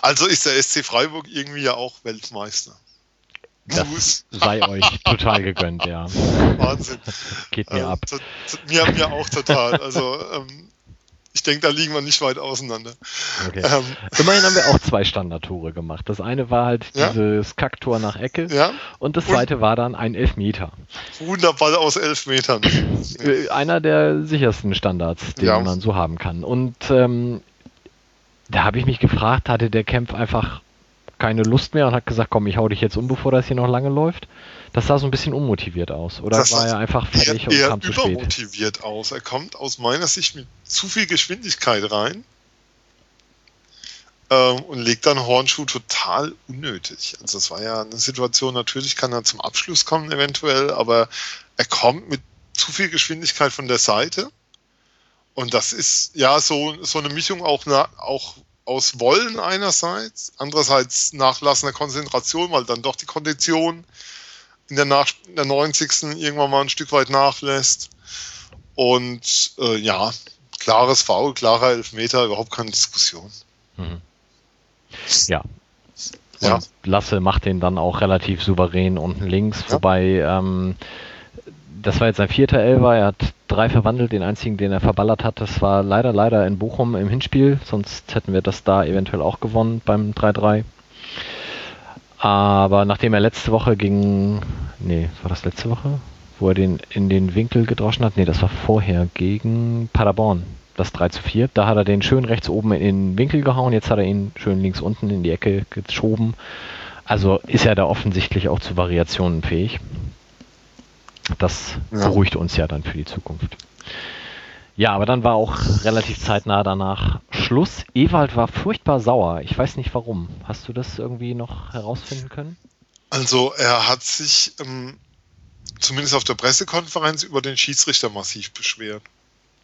Also ist der SC Freiburg irgendwie ja auch Weltmeister. Das sei euch total gegönnt, ja. Wahnsinn. Geht mir ähm, ab. Mir, mir auch total. Also ähm, ich denke, da liegen wir nicht weit auseinander. Okay. Ähm, Immerhin haben wir auch zwei Standardtore gemacht. Das eine war halt ja? dieses Kacktor nach Ecke ja? und das zweite und war dann ein Elfmeter. Wunderball aus Elfmetern. Einer der sichersten Standards, den ja. man so haben kann. Und ähm, da habe ich mich gefragt, hatte der Kämpf einfach keine Lust mehr und hat gesagt, komm, ich hau dich jetzt um, bevor das hier noch lange läuft. Das sah so ein bisschen unmotiviert aus. Oder das war er einfach fertig und kam zu spät? übermotiviert aus. Er kommt aus meiner Sicht mit zu viel Geschwindigkeit rein ähm, und legt dann Hornschuh total unnötig. Also das war ja eine Situation, natürlich kann er zum Abschluss kommen eventuell, aber er kommt mit zu viel Geschwindigkeit von der Seite. Und das ist ja so, so eine Mischung auch, auch aus Wollen einerseits, andererseits nachlassender Konzentration, weil dann doch die Kondition in der, Nach in der 90. irgendwann mal ein Stück weit nachlässt. Und äh, ja, klares Foul, klarer Elfmeter, überhaupt keine Diskussion. Mhm. Ja. Und ja. Lasse macht den dann auch relativ souverän unten links, ja. wobei ähm, das war jetzt sein vierter Elfer, er hat drei verwandelt, den einzigen, den er verballert hat, das war leider, leider in Bochum im Hinspiel, sonst hätten wir das da eventuell auch gewonnen beim 3-3. Aber nachdem er letzte Woche gegen, nee, war das letzte Woche? Wo er den in den Winkel gedroschen hat? Nee, das war vorher gegen Paderborn, das 3 zu 4. Da hat er den schön rechts oben in den Winkel gehauen, jetzt hat er ihn schön links unten in die Ecke geschoben. Also ist er da offensichtlich auch zu Variationen fähig. Das ja. beruhigt uns ja dann für die Zukunft. Ja, aber dann war auch relativ zeitnah danach Schluss. Ewald war furchtbar sauer. Ich weiß nicht warum. Hast du das irgendwie noch herausfinden können? Also er hat sich ähm, zumindest auf der Pressekonferenz über den Schiedsrichter massiv beschwert.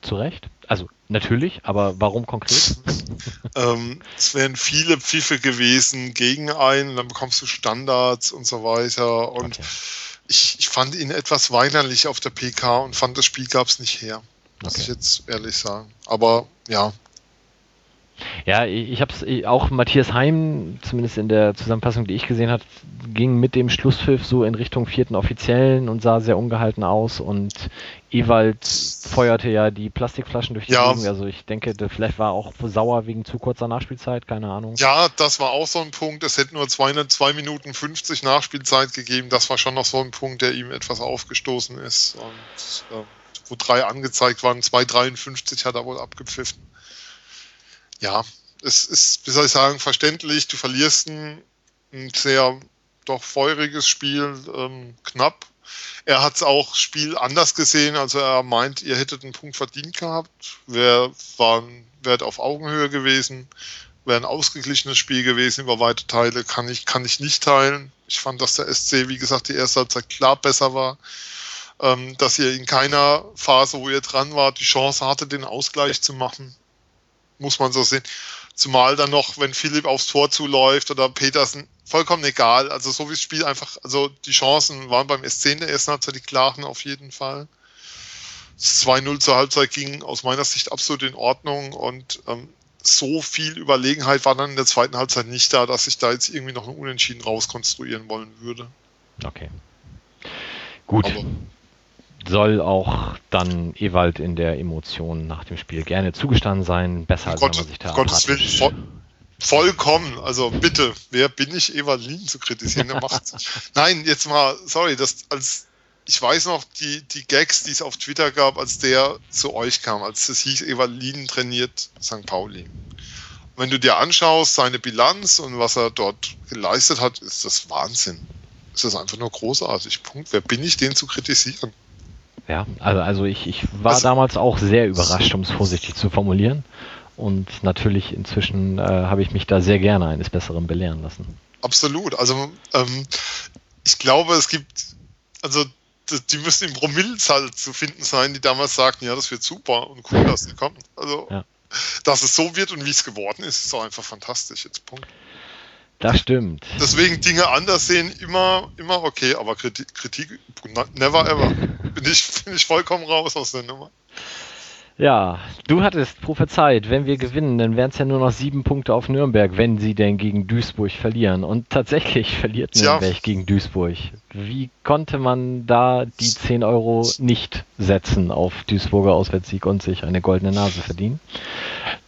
Zu Recht? Also natürlich, aber warum konkret? ähm, es wären viele Pfiffe gewesen gegen einen, dann bekommst du Standards und so weiter. Und okay. Ich, ich fand ihn etwas weinerlich auf der PK und fand, das Spiel gab es nicht her. Muss okay. ich jetzt ehrlich sagen. Aber ja. Ja, ich, ich habe es auch Matthias Heim, zumindest in der Zusammenfassung, die ich gesehen habe, ging mit dem Schlusspfiff so in Richtung vierten Offiziellen und sah sehr ungehalten aus und Ewald feuerte ja die Plastikflaschen durch die ja. Gegend. Also ich denke, der vielleicht war auch sauer wegen zu kurzer Nachspielzeit, keine Ahnung. Ja, das war auch so ein Punkt. Es hätte nur 2 Minuten 50 Nachspielzeit gegeben. Das war schon noch so ein Punkt, der ihm etwas aufgestoßen ist. Und äh, wo drei angezeigt waren, 2,53 hat er wohl abgepfiffen. Ja, es ist, wie soll ich sagen, verständlich. Du verlierst ein, ein sehr doch feuriges Spiel, ähm, knapp. Er hat es auch Spiel anders gesehen, also er meint, ihr hättet einen Punkt verdient gehabt. Wäre war wäre auf Augenhöhe gewesen, wäre ein ausgeglichenes Spiel gewesen über weite Teile, kann ich, kann ich nicht teilen. Ich fand, dass der SC, wie gesagt, die erste Halbzeit klar besser war ähm, dass ihr in keiner Phase, wo ihr dran wart, die Chance hatte, den Ausgleich zu machen. Muss man so sehen. Zumal dann noch, wenn Philipp aufs Tor zuläuft oder Petersen, vollkommen egal. Also so wie das Spiel einfach, also die Chancen waren beim S10 in der ersten Halbzeit die klaren auf jeden Fall. Das 2-0 zur Halbzeit ging aus meiner Sicht absolut in Ordnung und ähm, so viel Überlegenheit war dann in der zweiten Halbzeit nicht da, dass ich da jetzt irgendwie noch einen Unentschieden rauskonstruieren wollen würde. Okay. Gut. Aber soll auch dann Ewald in der Emotion nach dem Spiel gerne zugestanden sein. Besser als Gott, wenn man sich da Gottes Willen, voll, vollkommen. Also bitte, wer bin ich, Ewald Lien zu kritisieren? Der macht. Nein, jetzt mal, sorry, das als ich weiß noch die, die Gags, die es auf Twitter gab, als der zu euch kam, als es hieß, Ewald Lien trainiert St. Pauli. Und wenn du dir anschaust, seine Bilanz und was er dort geleistet hat, ist das Wahnsinn. Ist das einfach nur großartig. Punkt. Wer bin ich, den zu kritisieren? Ja, also, also ich, ich war also, damals auch sehr überrascht, um es vorsichtig zu formulieren. Und natürlich inzwischen äh, habe ich mich da sehr gerne eines Besseren belehren lassen. Absolut. Also ähm, ich glaube, es gibt, also die müssen im Promillezahl zu finden sein, die damals sagten, ja, das wird super und cool, dass die kommen. Also, ja. dass es so wird und wie es geworden ist, ist auch einfach fantastisch. Jetzt Punkt. Das stimmt. Deswegen Dinge anders sehen, immer, immer okay, aber Kritik, Kritik never ever. Bin ich, bin ich vollkommen raus aus der Nummer. Ja, du hattest prophezeit, wenn wir gewinnen, dann wären es ja nur noch sieben Punkte auf Nürnberg, wenn sie denn gegen Duisburg verlieren. Und tatsächlich verliert Nürnberg ja. gegen Duisburg. Wie konnte man da die 10 Euro nicht setzen auf Duisburger Auswärtssieg und sich eine goldene Nase verdienen?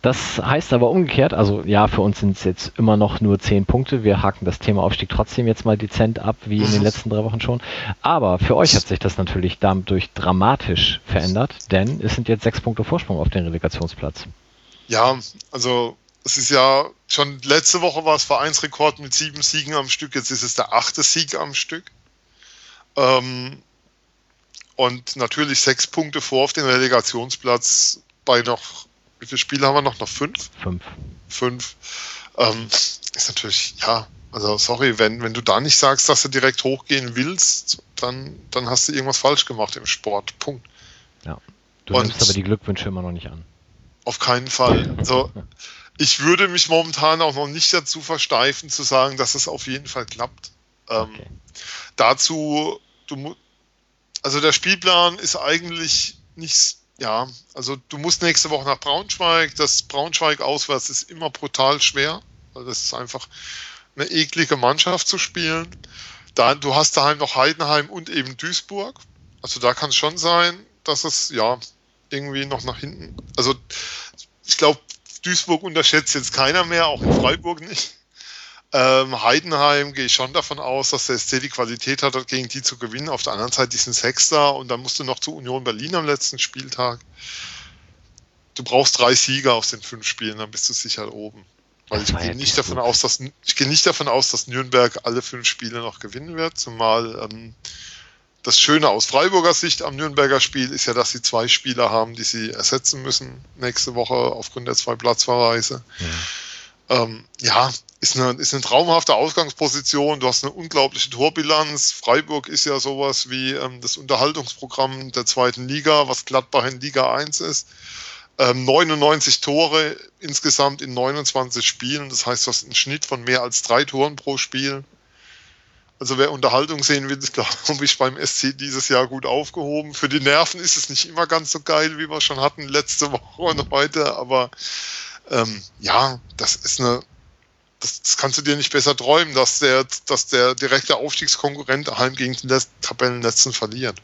Das heißt aber umgekehrt, also ja, für uns sind es jetzt immer noch nur 10 Punkte. Wir haken das Thema Aufstieg trotzdem jetzt mal dezent ab, wie in den mhm. letzten drei Wochen schon. Aber für euch hat sich das natürlich dadurch dramatisch verändert, denn es sind jetzt sechs Punkte Vorsprung auf den Relegationsplatz. Ja, also es ist ja schon letzte Woche war es Vereinsrekord mit sieben Siegen am Stück, jetzt ist es der achte Sieg am Stück. Ähm, und natürlich sechs Punkte vor auf den Relegationsplatz bei noch wie viele Spiele haben wir noch? Noch fünf? Fünf. Fünf. Ähm, ist natürlich, ja, also sorry, wenn, wenn du da nicht sagst, dass du direkt hochgehen willst, dann, dann hast du irgendwas falsch gemacht im Sport. Punkt. Ja. Du Und nimmst aber die Glückwünsche immer noch nicht an. Auf keinen Fall. Also ich würde mich momentan auch noch nicht dazu versteifen, zu sagen, dass es auf jeden Fall klappt. Ähm, okay. Dazu, du, also der Spielplan ist eigentlich nicht ja, also du musst nächste Woche nach Braunschweig. Das Braunschweig auswärts ist immer brutal schwer, weil das ist einfach eine eklige Mannschaft zu spielen. Da, du hast daheim noch Heidenheim und eben Duisburg. Also da kann es schon sein, dass es ja irgendwie noch nach hinten. Also ich glaube, Duisburg unterschätzt jetzt keiner mehr, auch in Freiburg nicht. Ähm, Heidenheim gehe ich schon davon aus, dass der SC die Qualität hat, gegen die zu gewinnen. Auf der anderen Seite, die sind Sechster und dann musst du noch zu Union Berlin am letzten Spieltag. Du brauchst drei Sieger aus den fünf Spielen, dann bist du sicher oben. Weil ich gehe nicht davon aus, dass ich gehe nicht davon aus, dass Nürnberg alle fünf Spiele noch gewinnen wird, zumal ähm, das Schöne aus Freiburger Sicht am Nürnberger Spiel ist ja, dass sie zwei Spieler haben, die sie ersetzen müssen nächste Woche aufgrund der zwei Platzverweise. Ja, ähm, ja ist, eine, ist eine traumhafte Ausgangsposition. Du hast eine unglaubliche Torbilanz. Freiburg ist ja sowas wie ähm, das Unterhaltungsprogramm der zweiten Liga, was Gladbach in Liga 1 ist. 99 ähm, Tore insgesamt in 29 Spielen. Das heißt, du hast einen Schnitt von mehr als drei Toren pro Spiel. Also wer Unterhaltung sehen will, ist, glaube ich, beim SC dieses Jahr gut aufgehoben. Für die Nerven ist es nicht immer ganz so geil, wie wir schon hatten letzte Woche und heute, aber ähm, ja, das ist eine, das, das, kannst du dir nicht besser träumen, dass der, dass der direkte Aufstiegskonkurrent daheim gegen den Tabellenletzten verliert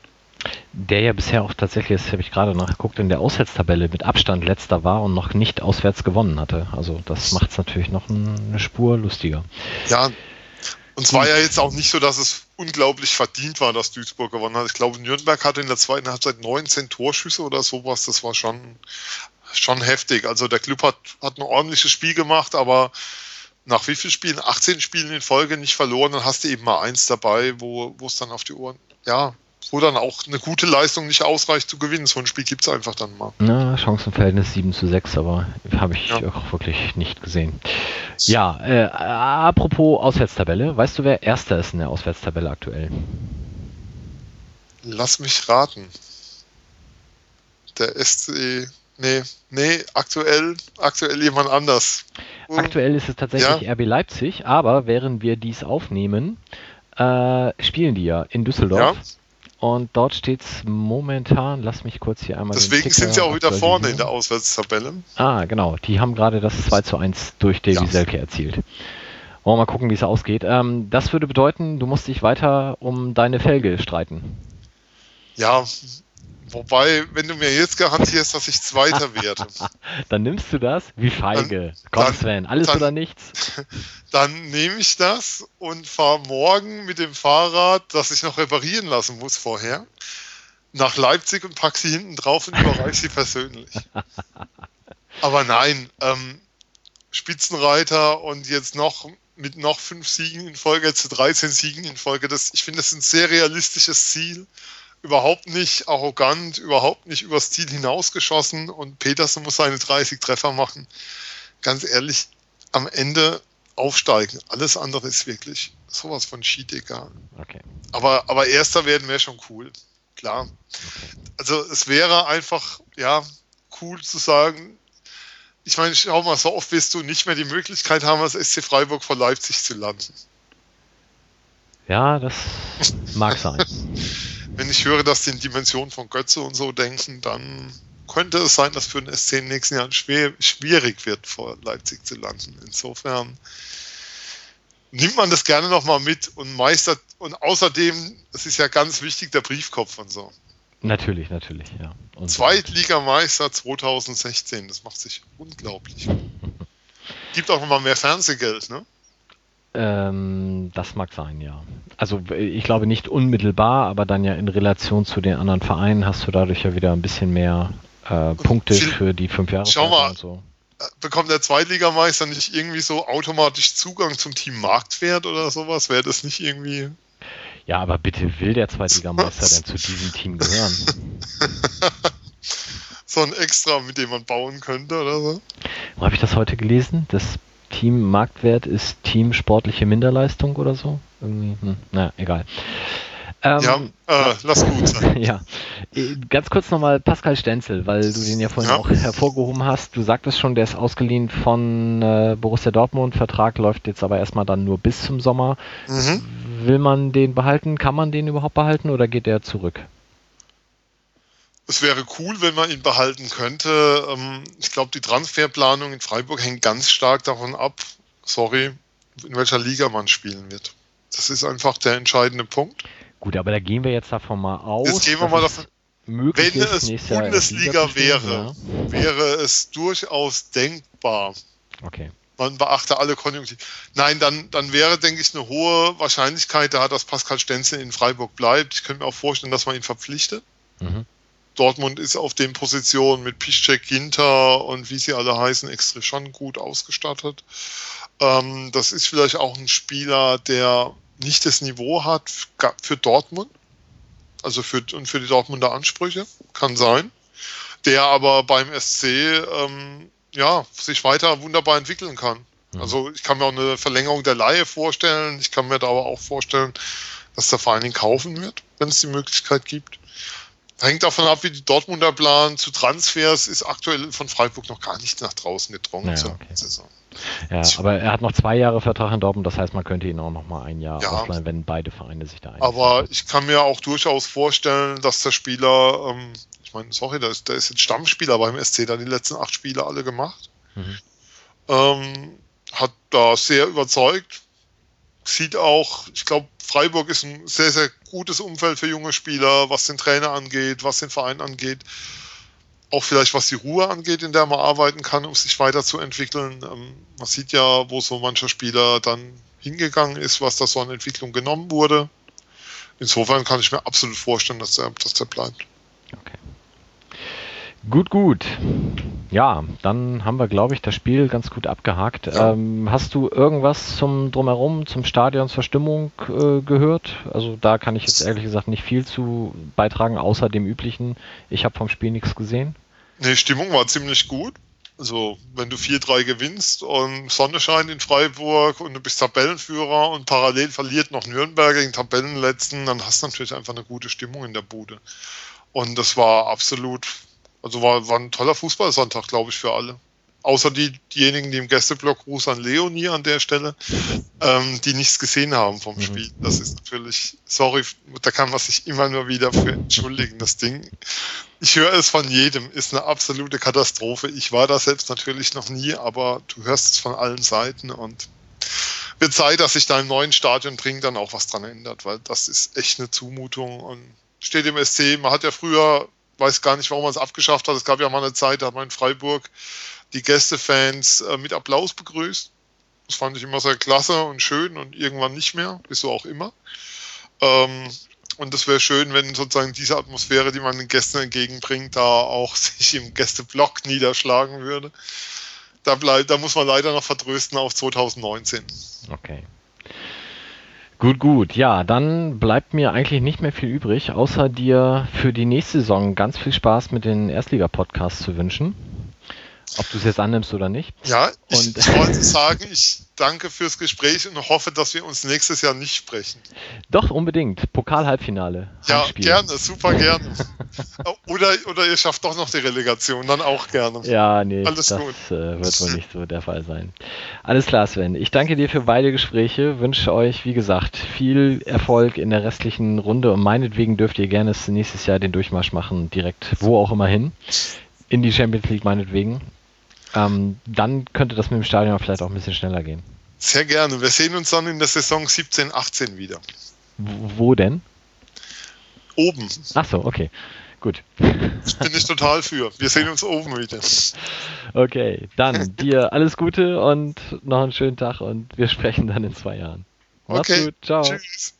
der ja bisher auch tatsächlich, das habe ich gerade nachgeguckt, in der Auswärtstabelle mit Abstand letzter war und noch nicht auswärts gewonnen hatte. Also das macht es natürlich noch eine Spur lustiger. Ja, und es war ja jetzt auch nicht so, dass es unglaublich verdient war, dass Duisburg gewonnen hat. Ich glaube, Nürnberg hatte in der zweiten Halbzeit 19 Torschüsse oder sowas. Das war schon, schon heftig. Also der Club hat, hat ein ordentliches Spiel gemacht, aber nach wie vielen Spielen? 18 Spielen in Folge nicht verloren, dann hast du eben mal eins dabei, wo es dann auf die Ohren, ja, wo dann auch eine gute Leistung nicht ausreicht zu gewinnen. So ein Spiel gibt es einfach dann mal. Na, Chancenverhältnis 7 zu 6, aber habe ich ja. auch wirklich nicht gesehen. Ja, äh, apropos Auswärtstabelle, weißt du, wer Erster ist in der Auswärtstabelle aktuell? Lass mich raten. Der SC. Nee, nee, aktuell, aktuell jemand anders. Aktuell ist es tatsächlich ja? RB Leipzig, aber während wir dies aufnehmen, äh, spielen die ja in Düsseldorf. Ja? Und dort steht es momentan, lass mich kurz hier einmal. Deswegen sind sie auch wieder vorne in der Auswärtstabelle. Ah, genau. Die haben gerade das 2 zu 1 durch Davy ja. Selke erzielt. Wollen wir mal gucken, wie es ausgeht. Ähm, das würde bedeuten, du musst dich weiter um deine Felge streiten. Ja, Wobei, wenn du mir jetzt garantierst, dass ich Zweiter werde. dann nimmst du das? Wie feige. Dann, Komm, dann, Sven, alles dann, oder nichts? Dann nehme ich das und fahre morgen mit dem Fahrrad, das ich noch reparieren lassen muss vorher, nach Leipzig und packe sie hinten drauf und überreiche sie persönlich. Aber nein, ähm, Spitzenreiter und jetzt noch mit noch fünf Siegen in Folge zu 13 Siegen in Folge. Das, ich finde, das ist ein sehr realistisches Ziel überhaupt nicht arrogant, überhaupt nicht übers Ziel hinausgeschossen und Petersen muss seine 30 Treffer machen. Ganz ehrlich, am Ende aufsteigen. Alles andere ist wirklich sowas von shit egal. Okay. Aber, aber Erster werden wäre schon cool. Klar. Also es wäre einfach, ja, cool zu sagen, ich meine, schau mal, so oft wirst du nicht mehr die Möglichkeit haben, als SC Freiburg vor Leipzig zu landen. Ja, das mag sein. wenn ich höre, dass die in Dimensionen von Götze und so denken, dann könnte es sein, dass für den SC in den nächsten Jahren schwer, schwierig wird, vor Leipzig zu landen. Insofern nimmt man das gerne nochmal mit und meistert, und außerdem, es ist ja ganz wichtig, der Briefkopf und so. Natürlich, natürlich, ja. Und Zweitligameister 2016, das macht sich unglaublich. Gibt auch nochmal mehr Fernsehgeld, ne? Ähm, das mag sein, ja. Also ich glaube nicht unmittelbar, aber dann ja in Relation zu den anderen Vereinen hast du dadurch ja wieder ein bisschen mehr äh, Punkte viel, für die fünf Jahre. Schau mal, so. Äh, bekommt der Zweitligameister nicht irgendwie so automatisch Zugang zum Team Marktwert oder sowas? Wäre das nicht irgendwie... Ja, aber bitte will der Zweitligameister denn zu diesem Team gehören? so ein Extra, mit dem man bauen könnte oder so? Wo habe ich das heute gelesen? Das Team Marktwert ist Team sportliche Minderleistung oder so. Irgendwie, hm, naja, egal. Ähm, ja, äh, lass gut sein. ja. Äh, ganz kurz nochmal Pascal Stenzel, weil du den ja vorhin ja. auch hervorgehoben hast. Du sagtest schon, der ist ausgeliehen von äh, Borussia Dortmund. Vertrag läuft jetzt aber erstmal dann nur bis zum Sommer. Mhm. Will man den behalten? Kann man den überhaupt behalten oder geht der zurück? Es wäre cool, wenn man ihn behalten könnte. Ähm, ich glaube, die Transferplanung in Freiburg hängt ganz stark davon ab, sorry, in welcher Liga man spielen wird. Das ist einfach der entscheidende Punkt. Gut, aber da gehen wir jetzt davon mal aus. Jetzt gehen wir mal davon, möglich wenn ist, es Jahr Bundesliga Liga zu spielen, wäre, wäre es durchaus denkbar. Ja. Okay. Man beachte alle Konjunktive. Nein, dann, dann wäre, denke ich, eine hohe Wahrscheinlichkeit da, dass Pascal Stenzel in Freiburg bleibt. Ich könnte mir auch vorstellen, dass man ihn verpflichtet. Mhm. Dortmund ist auf den Positionen mit Piszczek, Ginter und wie sie alle heißen, extra schon gut ausgestattet. Ähm, das ist vielleicht auch ein Spieler, der nicht das Niveau hat für Dortmund, also für, und für die Dortmunder Ansprüche, kann sein, der aber beim SC ähm, ja, sich weiter wunderbar entwickeln kann. Mhm. Also ich kann mir auch eine Verlängerung der Laie vorstellen, ich kann mir da aber auch vorstellen, dass der Verein ihn kaufen wird, wenn es die Möglichkeit gibt. Hängt davon ab, wie die Dortmunder planen. Zu Transfers ist aktuell von Freiburg noch gar nicht nach draußen gedrungen Ja, zur okay. Saison. Ja, aber er hat noch zwei Jahre Vertrag in Dortmund, das heißt, man könnte ihn auch noch mal ein Jahr Ja. ausleihen, wenn beide Vereine sich da einigen. Aber ich kann mir auch durchaus vorstellen, dass der Spieler, ähm, ich meine, sorry, der ist, der ist jetzt Stammspieler beim SC, da die letzten acht Spiele alle gemacht. Mhm. Ähm, hat da sehr überzeugt. Sieht auch, ich glaube, Freiburg ist ein sehr, sehr gutes Umfeld für junge Spieler, was den Trainer angeht, was den Verein angeht. Auch vielleicht was die Ruhe angeht, in der man arbeiten kann, um sich weiterzuentwickeln. Ähm, man sieht ja, wo so mancher Spieler dann hingegangen ist, was da so an Entwicklung genommen wurde. Insofern kann ich mir absolut vorstellen, dass der, dass der bleibt. Okay. Gut, gut. Ja, dann haben wir, glaube ich, das Spiel ganz gut abgehakt. Ja. Ähm, hast du irgendwas zum Drumherum, zum Stadion, zur Stimmung äh, gehört? Also da kann ich jetzt ehrlich gesagt nicht viel zu beitragen, außer dem üblichen. Ich habe vom Spiel nichts gesehen. Nee, Stimmung war ziemlich gut. Also, wenn du 4-3 gewinnst und Sonne scheint in Freiburg und du bist Tabellenführer und parallel verliert noch Nürnberg gegen Tabellenletzten, dann hast du natürlich einfach eine gute Stimmung in der Bude. Und das war absolut, also war, war ein toller Fußballsonntag, glaube ich, für alle. Außer die, diejenigen, die im Gästeblock Gruß an Leonie an der Stelle, ähm, die nichts gesehen haben vom Mhm. Spiel. Das ist natürlich, sorry, da kann man sich immer nur wieder für entschuldigen. Das Ding, ich höre es von jedem, ist eine absolute Katastrophe. Ich war da selbst natürlich noch nie, aber du hörst es von allen Seiten und wird Zeit, dass sich da im neuen Stadion dringend dann auch was dran ändert, weil das ist echt eine Zumutung und steht im SC, man hat ja früher, weiß gar nicht, warum man es abgeschafft hat, es gab ja mal eine Zeit, da hat man in Freiburg die Gästefans äh, mit Applaus begrüßt. Das fand ich immer sehr klasse und schön und irgendwann nicht mehr, ist so auch immer. Ähm, und das wäre schön, wenn sozusagen diese Atmosphäre, die man den Gästen entgegenbringt, da auch sich im Gästeblock niederschlagen würde. Da, bleibt, da muss man leider noch vertrösten auf 2019. Okay. Gut, gut. Ja, dann bleibt mir eigentlich nicht mehr viel übrig, außer dir für die nächste Saison ganz viel Spaß mit den Erstliga-Podcasts zu wünschen. Ob du es jetzt annimmst oder nicht. Ja, ich, Und- ich wollte sagen, ich danke fürs Gespräch und hoffe, dass wir uns nächstes Jahr nicht sprechen. Doch, unbedingt. Pokal-Halbfinale. Ja, Heimspiel. gerne, super gerne. oder, oder ihr schafft doch noch die Relegation, dann auch gerne. Ja, nee, Alles das gut. äh, wird wohl nicht so der Fall sein. Alles klar, Sven. Ich danke dir für beide Gespräche. Wünsche euch, wie gesagt, viel Erfolg in der restlichen Runde und meinetwegen dürft ihr gerne nächstes Jahr den Durchmarsch machen, direkt wo auch immer hin. In die Champions League meinetwegen. Ähm, dann könnte das mit dem Stadion vielleicht auch ein bisschen schneller gehen. Sehr gerne. Wir sehen uns dann in der Saison 17, 18 wieder. Wo denn? Oben. Ach so, okay. Gut. Bin ich total für. Wir sehen uns oben wieder. Okay, dann dir alles Gute und noch einen schönen Tag und wir sprechen dann in zwei Jahren. Mach's Okay. gut. Ciao. Tschüss.